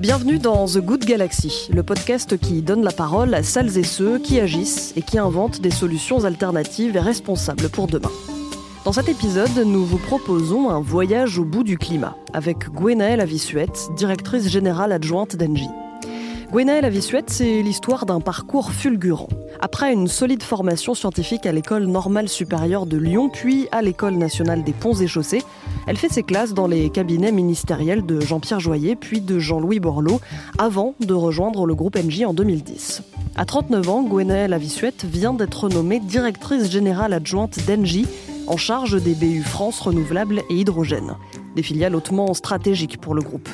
Bienvenue dans The Good Galaxy, le podcast qui donne la parole à celles et ceux qui agissent et qui inventent des solutions alternatives et responsables pour demain. Dans cet épisode, nous vous proposons un voyage au bout du climat avec Gwenaëlle Avissuette, directrice générale adjointe d'Engie. Gwenaëlle Avissuette, c'est l'histoire d'un parcours fulgurant. Après une solide formation scientifique à l'école normale supérieure de Lyon, puis à l'école nationale des ponts et chaussées, elle fait ses classes dans les cabinets ministériels de Jean-Pierre Joyer puis de Jean-Louis Borloo, avant de rejoindre le groupe NJ en 2010. À 39 ans, Gwenaëlle Avissuette vient d'être nommée directrice générale adjointe d'Engie, en charge des BU France Renouvelables et Hydrogène, des filiales hautement stratégiques pour le groupe.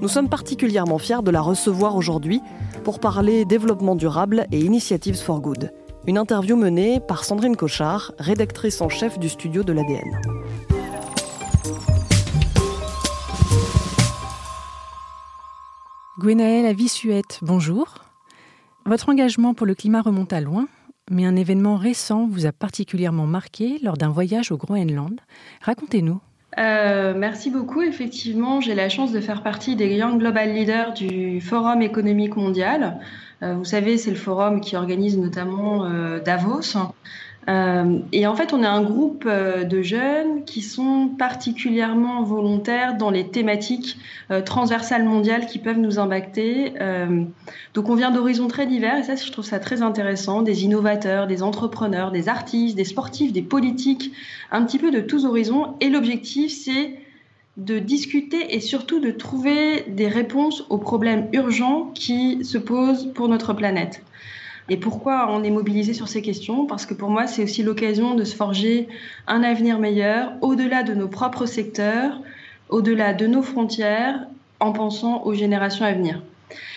Nous sommes particulièrement fiers de la recevoir aujourd'hui pour parler développement durable et Initiatives for Good. Une interview menée par Sandrine Cochard, rédactrice en chef du studio de l'ADN. Gwenaëlle Avissuette, bonjour. Votre engagement pour le climat remonte à loin mais un événement récent vous a particulièrement marqué lors d'un voyage au Groenland. Racontez-nous. Euh, merci beaucoup. Effectivement, j'ai la chance de faire partie des Young Global Leaders du Forum économique mondial. Euh, vous savez, c'est le forum qui organise notamment euh, Davos. Euh, et en fait, on est un groupe euh, de jeunes qui sont particulièrement volontaires dans les thématiques euh, transversales mondiales qui peuvent nous impacter. donc, on vient d'horizons très divers et ça, je trouve ça très intéressant. Des innovateurs, des entrepreneurs, des artistes, des sportifs, des politiques, un petit peu de tous horizons. Et l'objectif, c'est de discuter et surtout de trouver des réponses aux problèmes urgents qui se posent pour notre planète. Et pourquoi on est mobilisé sur ces questions? Parce que pour moi, c'est aussi l'occasion de se forger un avenir meilleur au-delà de nos propres secteurs, au-delà de nos frontières, en pensant aux générations à venir.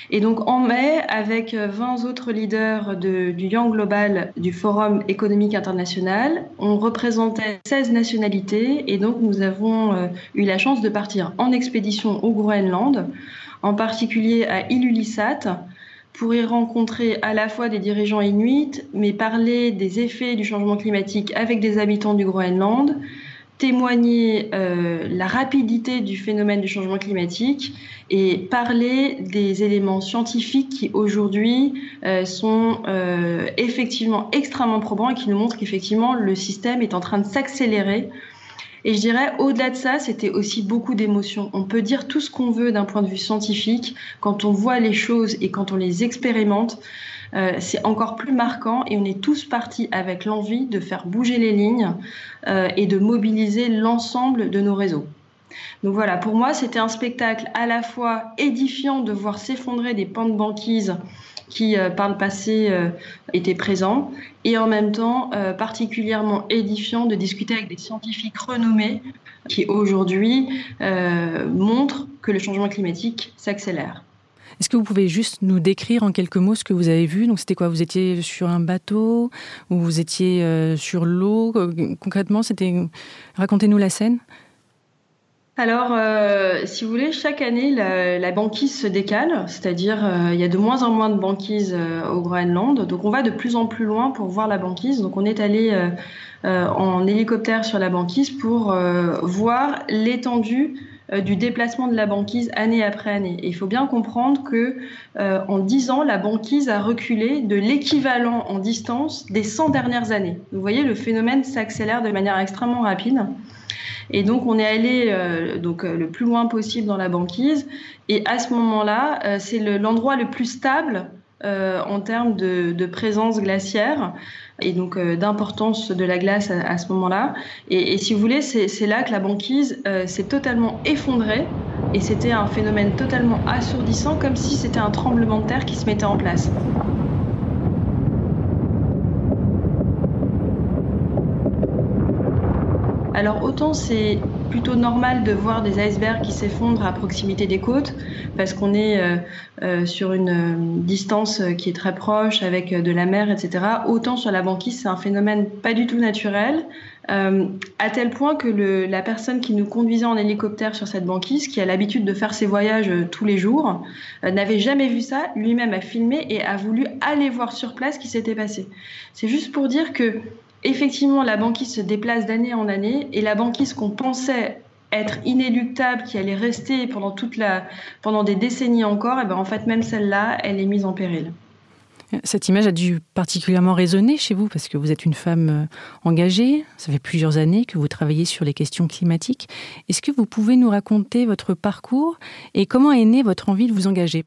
Et donc en mai, avec 20 autres leaders de, du Young Global du Forum économique international, on représentait 16 nationalités et donc nous avons euh, eu la chance de partir en expédition au Groenland, en particulier à Ilulissat, pour y rencontrer à la fois des dirigeants inuits, mais parler des effets du changement climatique avec des habitants du Groenland, témoigner euh, la rapidité du phénomène du changement climatique et parler des éléments scientifiques qui aujourd'hui euh, sont euh, effectivement extrêmement probants et qui nous montrent qu'effectivement le système est en train de s'accélérer et je dirais, au-delà de ça, c'était aussi beaucoup d'émotions. On peut dire tout ce qu'on veut d'un point de vue scientifique. Quand on voit les choses et quand on les expérimente, euh, c'est encore plus marquant et on est tous partis avec l'envie de faire bouger les lignes euh, et de mobiliser l'ensemble de nos réseaux. Donc voilà, pour moi, c'était un spectacle à la fois édifiant de voir s'effondrer des pans de banquise qui, euh, par le passé, euh, étaient présents, et en même temps euh, particulièrement édifiant de discuter avec des scientifiques renommés qui aujourd'hui montrent que le changement climatique s'accélère. Est-ce que vous pouvez juste nous décrire en quelques mots ce que vous avez vu? Donc c'était quoi? Vous étiez sur un bateau ou vous étiez sur l'eau? Concrètement, c'était racontez-nous la scène. Alors, euh, si vous voulez, chaque année, la, banquise se décale, c'est-à-dire euh, il y a de moins en moins de banquises euh, au Groenland. Donc, on va de plus en plus loin pour voir la banquise. Donc, on est allé en hélicoptère sur la banquise pour voir l'étendue du déplacement de la banquise année après année. Et il faut bien comprendre que en 10 ans, la banquise a reculé de l'équivalent en distance des 100 dernières années. Vous voyez, le phénomène s'accélère de manière extrêmement rapide. Et donc, on est allé euh, donc, euh, le plus loin possible dans la banquise. Et à ce moment-là, euh, c'est l'endroit le, plus stable en termes de, présence glaciaire et donc d'importance de la glace à, ce moment-là. Et, si vous voulez, c'est là que la banquise s'est totalement effondrée et c'était un phénomène totalement assourdissant, comme si c'était un tremblement de terre qui se mettait en place. Alors autant c'est plutôt normal de voir des icebergs qui s'effondrent à proximité des côtes parce qu'on est euh, euh, sur une euh, distance qui est très proche avec de la mer, etc. Autant sur la banquise c'est un phénomène pas du tout naturel. à tel point que le, la personne qui nous conduisait en hélicoptère sur cette banquise, qui a l'habitude de faire ses voyages tous les jours, n'avait jamais vu ça, lui-même a filmé et a voulu aller voir sur place ce qui s'était passé. C'est juste pour dire que effectivement, la banquise se déplace d'année en année et la banquise qu'on pensait être inéluctable, qui allait rester pendant toute la, pendant des décennies encore, et ben en fait même celle-là, elle est mise en péril. Cette image a dû particulièrement résonner chez vous parce que vous êtes une femme euh, engagée. Ça fait plusieurs années que vous travaillez sur les questions climatiques. Est-ce que vous pouvez nous raconter votre parcours et comment est née votre envie de vous engager?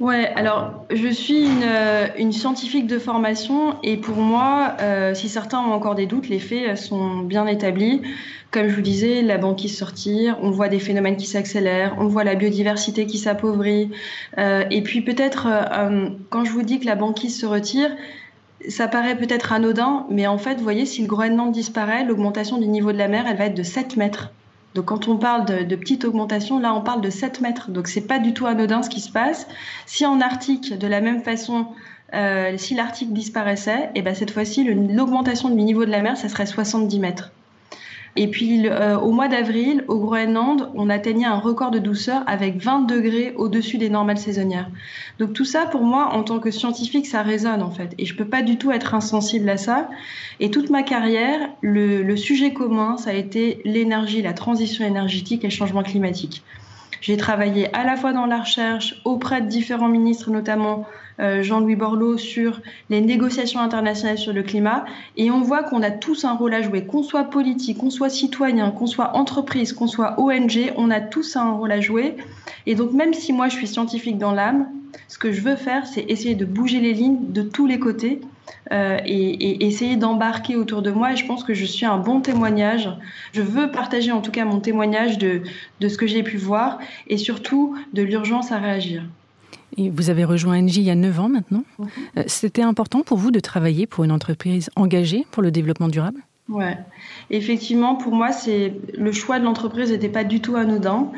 Ouais, alors je suis une, euh, une, scientifique de formation et pour moi, euh, si certains ont encore des doutes, les faits sont bien établis. Comme je vous disais, la banquise sortir, on voit des phénomènes qui s'accélèrent, on voit la biodiversité qui s'appauvrit. Euh, et puis peut-être, quand je vous dis que la banquise se retire, ça paraît peut-être anodin, mais en fait, vous voyez, si le Groenland disparaît, l'augmentation du niveau de la mer, elle va être de 7 mètres. Donc quand on parle de, petite augmentation, là on parle de 7 mètres. Donc c'est pas du tout anodin ce qui se passe. Si en Arctique, de la même façon, euh, si l'Arctique disparaissait, et eh ben cette fois-ci l'augmentation du niveau de la mer, ça serait 70 mètres. Et puis euh, au mois d'avril, au Groenland, on atteignait un record de douceur avec 20 degrés au-dessus des normales saisonnières. Donc tout ça, pour moi, en tant que scientifique, ça résonne en fait. Et je peux pas du tout être insensible à ça. Et toute ma carrière, le, sujet commun, ça a été l'énergie, la transition énergétique et le changement climatique. J'ai travaillé à la fois dans la recherche auprès de différents ministres, notamment Jean-Louis Borloo sur les négociations internationales sur le climat. Et on voit qu'on a tous un rôle à jouer, qu'on soit politique, qu'on soit citoyen, qu'on soit entreprise, qu'on soit ONG, on a tous un rôle à jouer. Et donc même si moi je suis scientifique dans l'âme, ce que je veux faire, c'est essayer de bouger les lignes de tous les côtés euh, et, essayer d'embarquer autour de moi. Et je pense que je suis un bon témoignage. Je veux partager en tout cas mon témoignage de ce que j'ai pu voir et surtout de l'urgence à réagir vous avez rejoint Engie il y a 9 ans maintenant. Euh, c'était important pour vous de travailler pour une entreprise engagée pour le développement durable? Ouais, effectivement, pour moi, c'est le choix de l'entreprise n'était pas du tout anodin.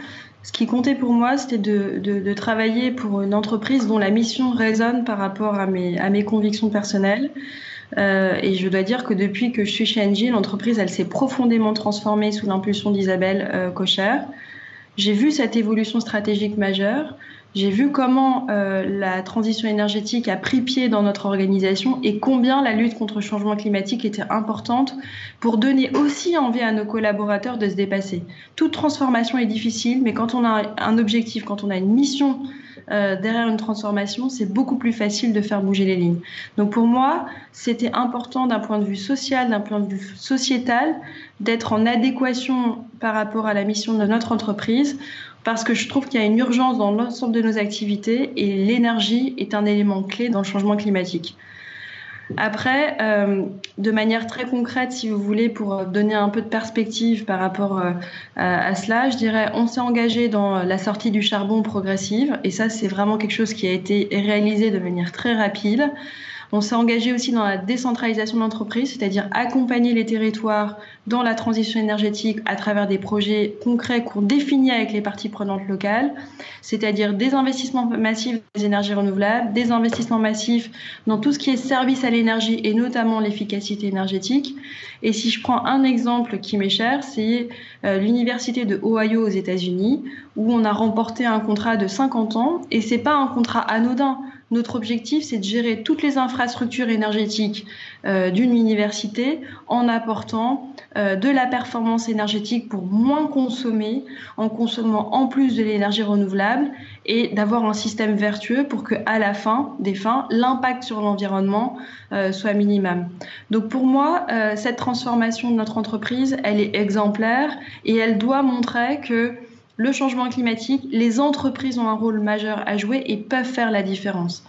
Ce qui comptait pour moi, c'était de, de, de, travailler pour une entreprise dont la mission résonne par rapport à mes, à mes convictions personnelles. Euh, et je dois dire que depuis que je suis chez Engie, l'entreprise, elle s'est profondément transformée sous l'impulsion d'Isabelle euh, Cocher. J'ai vu cette évolution stratégique majeure. J'ai vu comment euh, la transition énergétique a pris pied dans notre organisation et combien la lutte contre le changement climatique était importante pour donner aussi envie à nos collaborateurs de se dépasser. Toute transformation est difficile, mais quand on a un objectif, quand on a une mission euh, derrière une transformation, c'est beaucoup plus facile de faire bouger les lignes. Donc pour moi, c'était important d'un point de vue social, d'un point de vue sociétal, d'être en adéquation par rapport à la mission de notre entreprise parce que je trouve qu'il y a une urgence dans l'ensemble de nos activités et l'énergie est un élément clé dans le changement climatique. Après, euh, de manière très concrète, si vous voulez, pour donner un peu de perspective par rapport euh, à, à, cela, je dirais, on s'est engagé dans la sortie du charbon progressive, et ça, c'est vraiment quelque chose qui a été réalisé de manière très rapide. On s'est engagé aussi dans la décentralisation de l'entreprise, c'est-à-dire accompagner les territoires dans la transition énergétique à travers des projets concrets qu'on définit avec les parties prenantes locales, c'est-à-dire des investissements massifs dans les énergies renouvelables, des investissements massifs dans tout ce qui est service à l'énergie et notamment l'efficacité énergétique. Et si je prends un exemple qui m'est cher, c'est euh, l'université de Ohio aux États-Unis où on a remporté un contrat de 50 ans et c'est pas un contrat anodin. Notre objectif, c'est de gérer toutes les infrastructures énergétiques euh, d'une université en apportant euh, de la performance énergétique pour moins consommer, en consommant en plus de l'énergie renouvelable et d'avoir un système vertueux pour que, à la fin des fins, l'impact sur l'environnement euh, soit minimum. Donc pour moi, cette transformation de notre entreprise, elle est exemplaire et elle doit montrer que le changement climatique, les entreprises ont un rôle majeur à jouer et peuvent faire la différence.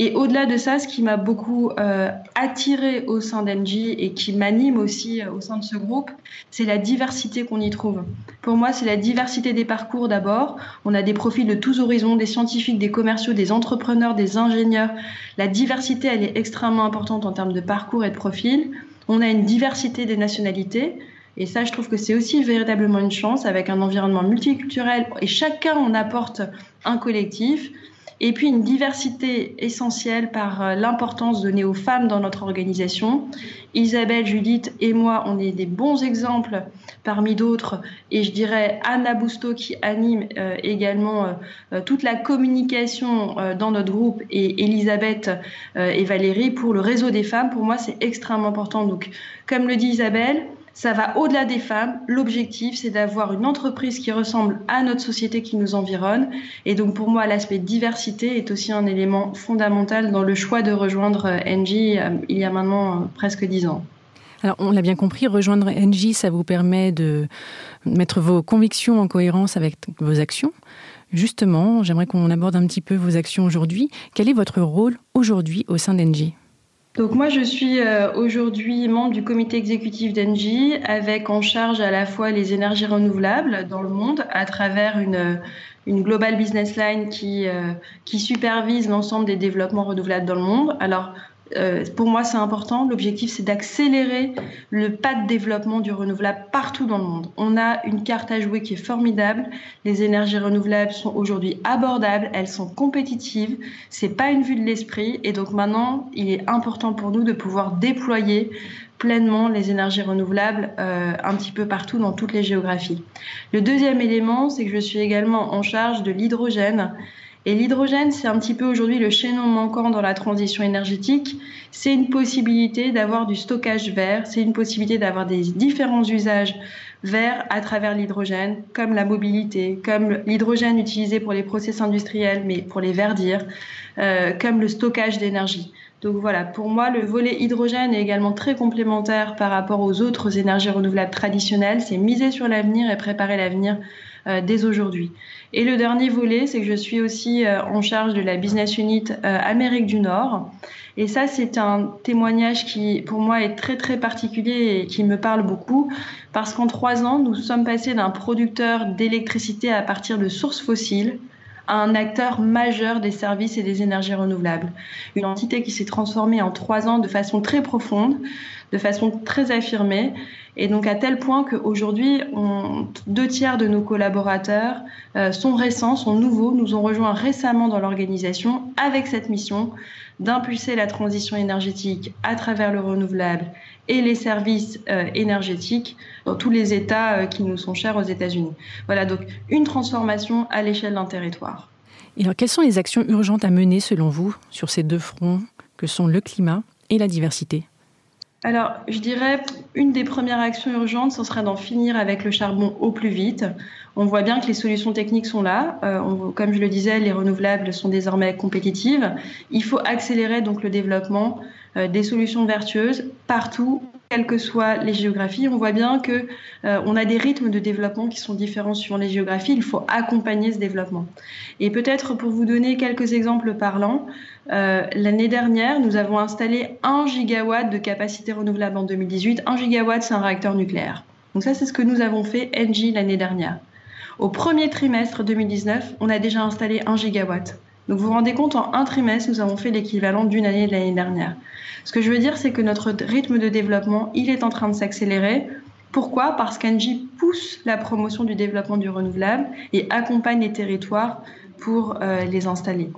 Et au-delà de ça, ce qui m'a beaucoup euh, attiré au sein d'Engie et qui m'anime aussi euh, au sein de ce groupe, c'est la diversité qu'on y trouve. Pour moi, c'est la diversité des parcours d'abord. On a des profils de tous horizons, des scientifiques, des commerciaux, des entrepreneurs, des ingénieurs. La diversité, elle est extrêmement importante en termes de parcours et de profil. On a une diversité des nationalités. Et ça, je trouve que c'est aussi véritablement une chance avec un environnement multiculturel et chacun en apporte un collectif. Et puis une diversité essentielle par euh, l'importance donnée aux femmes dans notre organisation. Isabelle, Judith et moi, on est des bons exemples parmi d'autres. Et je dirais Anna Bousteau qui anime euh, également euh, toute la communication dans notre groupe et Elisabeth et Valérie pour le réseau des femmes. Pour moi, c'est extrêmement important. Donc, comme le dit Isabelle, ça va au-delà des femmes. L'objectif, c'est d'avoir une entreprise qui ressemble à notre société qui nous environne. Et donc, pour moi, l'aspect diversité est aussi un élément fondamental dans le choix de rejoindre Engie euh, il y a maintenant euh, presque dix ans. Alors, on l'a bien compris, rejoindre Engie, ça vous permet de mettre vos convictions en cohérence avec vos actions. Justement, j'aimerais qu'on aborde un petit peu vos actions aujourd'hui. Quel est votre rôle aujourd'hui au sein d'Engie donc moi, je suis euh, aujourd'hui membre du comité exécutif d'Engie avec en charge à la fois les énergies renouvelables dans le monde à travers une, une global business line qui, euh, qui supervise l'ensemble des développements renouvelables dans le monde. Alors euh, pour moi, c'est important. L'objectif, c'est d'accélérer le pas de développement du renouvelable partout dans le monde. On a une carte à jouer qui est formidable. Les énergies renouvelables sont aujourd'hui abordables, elles sont compétitives. C'est pas une vue de l'esprit. Et donc maintenant, il est important pour nous de pouvoir déployer pleinement les énergies renouvelables euh, un petit peu partout dans toutes les géographies. Le deuxième élément, c'est que je suis également en charge de l'hydrogène. Et l'hydrogène, c'est un petit peu aujourd'hui le chaînon manquant dans la transition énergétique. C'est une possibilité d'avoir du stockage vert, c'est une possibilité d'avoir des différents usages verts à travers l'hydrogène, comme la mobilité, comme l'hydrogène utilisé pour les process industriels, mais pour les verdir, euh, comme le stockage d'énergie. Donc voilà, pour moi, le volet hydrogène est également très complémentaire par rapport aux autres énergies renouvelables traditionnelles. C'est miser sur l'avenir et préparer l'avenir dès aujourd'hui. Et le dernier volet, c'est que je suis aussi euh, en charge de la business unit euh, Amérique du Nord. Et ça, c'est un témoignage qui, pour moi, est très, très particulier et qui me parle beaucoup. Parce qu'en trois ans, nous sommes passés d'un producteur d'électricité à partir de sources fossiles à un acteur majeur des services et des énergies renouvelables. Une entité qui s'est transformée en trois ans de façon très profonde, de façon très affirmée. Et donc à tel point qu'aujourd'hui, deux tiers de nos collaborateurs euh, sont récents, sont nouveaux, nous ont rejoints récemment dans l'organisation avec cette mission d'impulser la transition énergétique à travers le renouvelable et les services euh, énergétiques dans tous les États euh, qui nous sont chers aux États-Unis. Voilà donc une transformation à l'échelle d'un territoire. Et alors, quelles sont les actions urgentes à mener selon vous sur ces deux fronts que sont le climat et la diversité? Alors, je dirais, une des premières actions urgentes, ce serait d'en finir avec le charbon au plus vite. On voit bien que les solutions techniques sont là. Euh, comme je le disais, les renouvelables sont désormais compétitives. Il faut accélérer donc le développement des solutions vertueuses partout, quelles que soient les géographies. On voit bien que euh, on a des rythmes de développement qui sont différents suivant les géographies. Il faut accompagner ce développement. Et peut-être pour vous donner quelques exemples parlants, l'année dernière, nous avons installé 1 gigawatt de capacité renouvelable en 2018. 1 gigawatt, c'est un réacteur nucléaire. Donc ça, c'est ce que nous avons fait, Engie, l'année dernière. Au premier trimestre 2019, on a déjà installé 1 gigawatt. Donc vous vous rendez compte, en un trimestre, nous avons fait l'équivalent d'une année de l'année dernière. Ce que je veux dire, c'est que notre rythme de développement, il est en train de s'accélérer. Pourquoi? Parce qu'Angie pousse la promotion du développement du renouvelable et accompagne les territoires pour euh, les installer.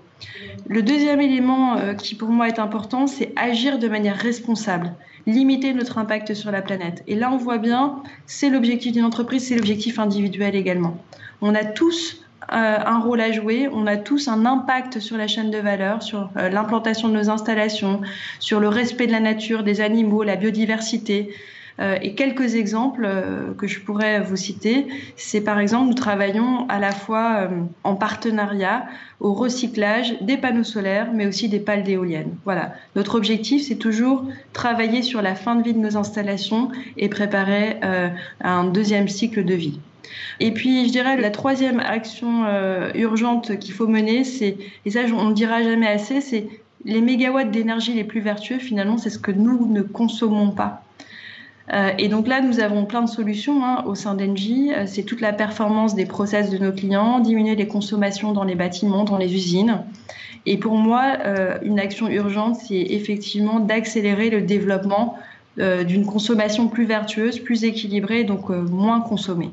Le deuxième élément euh, qui pour moi est important, c'est agir de manière responsable limiter notre impact sur la planète. Et là, on voit bien, c'est l'objectif d'une entreprise, c'est l'objectif individuel également. On a tous un rôle à jouer, on a tous un impact sur la chaîne de valeur, sur euh, l'implantation de nos installations, sur le respect de la nature, des animaux, la biodiversité. Euh, et quelques exemples que je pourrais vous citer, c'est par exemple, nous travaillons à la fois en partenariat au recyclage des panneaux solaires, mais aussi des pales d'éoliennes. Voilà. Notre objectif, c'est toujours travailler sur la fin de vie de nos installations et préparer un deuxième cycle de vie. Et puis, je dirais, la troisième action euh, urgente qu'il faut mener, c'est, et ça, on ne dira jamais assez, c'est les mégawatts d'énergie les plus vertueux, finalement, c'est ce que nous ne consommons pas. Euh, et donc là, nous avons plein de solutions hein, au sein d'Engie. Euh, c'est toute la performance des process de nos clients, diminuer les consommations dans les bâtiments, dans les usines. Et pour moi, une action urgente, c'est effectivement d'accélérer le développement d'une consommation plus vertueuse, plus équilibrée, donc moins consommée.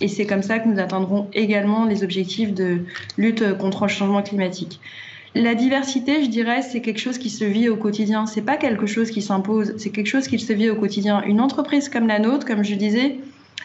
Et c'est comme ça que nous atteindrons également les objectifs de lutte contre le changement climatique. La diversité, je dirais, c'est quelque chose qui se vit au quotidien. C'est pas quelque chose qui s'impose, c'est quelque chose qui se vit au quotidien. Une entreprise comme la nôtre, comme je disais,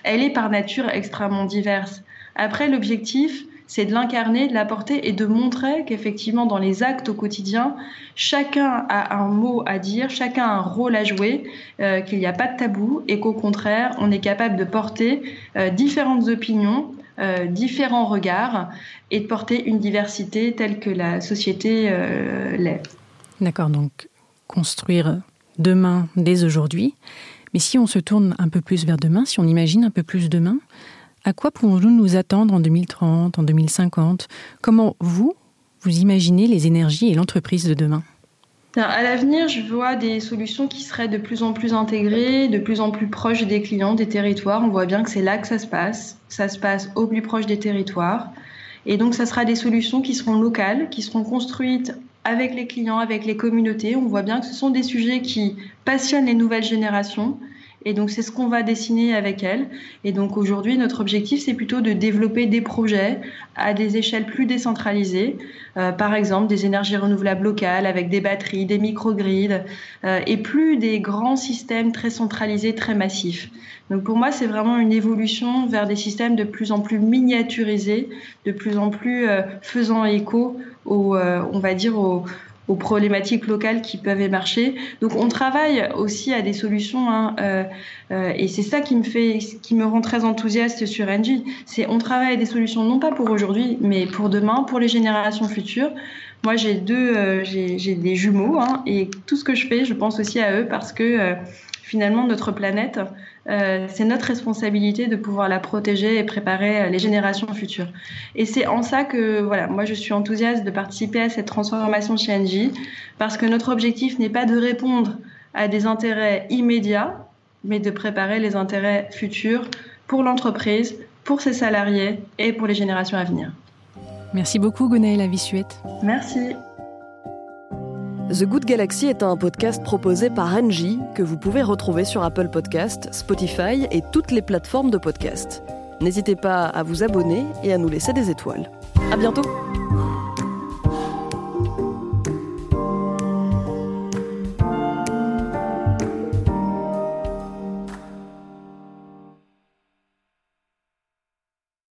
elle est par nature extrêmement diverse. Après, l'objectif, c'est de l'incarner, de l'apporter et de montrer qu'effectivement dans les actes au quotidien, chacun a un mot à dire, chacun a un rôle à jouer, euh, qu'il n'y a pas de tabou et qu'au contraire, on est capable de porter euh, différentes opinions, euh, différents regards et de porter une diversité telle que la société l'est. D'accord, donc construire demain dès aujourd'hui. Mais si on se tourne un peu plus vers demain, si on imagine un peu plus demain, à quoi pouvons-nous nous attendre en 2030, en 2050 Comment vous, vous imaginez les énergies et l'entreprise de demain? À l'avenir, je vois des solutions qui seraient de plus en plus intégrées, de plus en plus proches des clients, des territoires. On voit bien que c'est là que ça se passe. Ça se passe au plus proche des territoires. Et donc, ça sera des solutions qui seront locales, qui seront construites avec les clients, avec les communautés. On voit bien que ce sont des sujets qui passionnent les nouvelles générations et donc, c'est ce qu'on va dessiner avec elle. Et donc, aujourd'hui, notre objectif, c'est plutôt de développer des projets à des échelles plus décentralisées. Euh, par exemple, des énergies renouvelables locales avec des batteries, des microgrids, euh, et plus des grands systèmes très centralisés, très massifs. Donc, pour moi, c'est vraiment une évolution vers des systèmes de plus en plus miniaturisés, de plus en plus euh, faisant écho au, on va dire, aux aux problématiques locales qui peuvent émarcher. Donc on travaille aussi à des solutions hein, euh, euh, et c'est ça qui me fait, qui me rend très enthousiaste sur Engie. C'est on travaille à des solutions non pas pour aujourd'hui, mais pour demain, pour les générations futures. Moi j'ai deux, euh, j'ai des jumeaux hein, et tout ce que je fais, je pense aussi à eux parce que finalement notre planète, euh, c'est notre responsabilité de pouvoir la protéger et préparer euh, les générations futures. Et c'est en ça que voilà, moi je suis enthousiaste de participer à cette transformation chez Engie parce que notre objectif n'est pas de répondre à des intérêts immédiats, mais de préparer les intérêts futurs pour l'entreprise, pour ses salariés et pour les générations à venir. Merci beaucoup Gonaël Vissuette. Merci. The Good Galaxy est un podcast proposé par Angie que vous pouvez retrouver sur Apple Podcast, Spotify et toutes les plateformes de podcast. N'hésitez pas à vous abonner et à nous laisser des étoiles. À bientôt!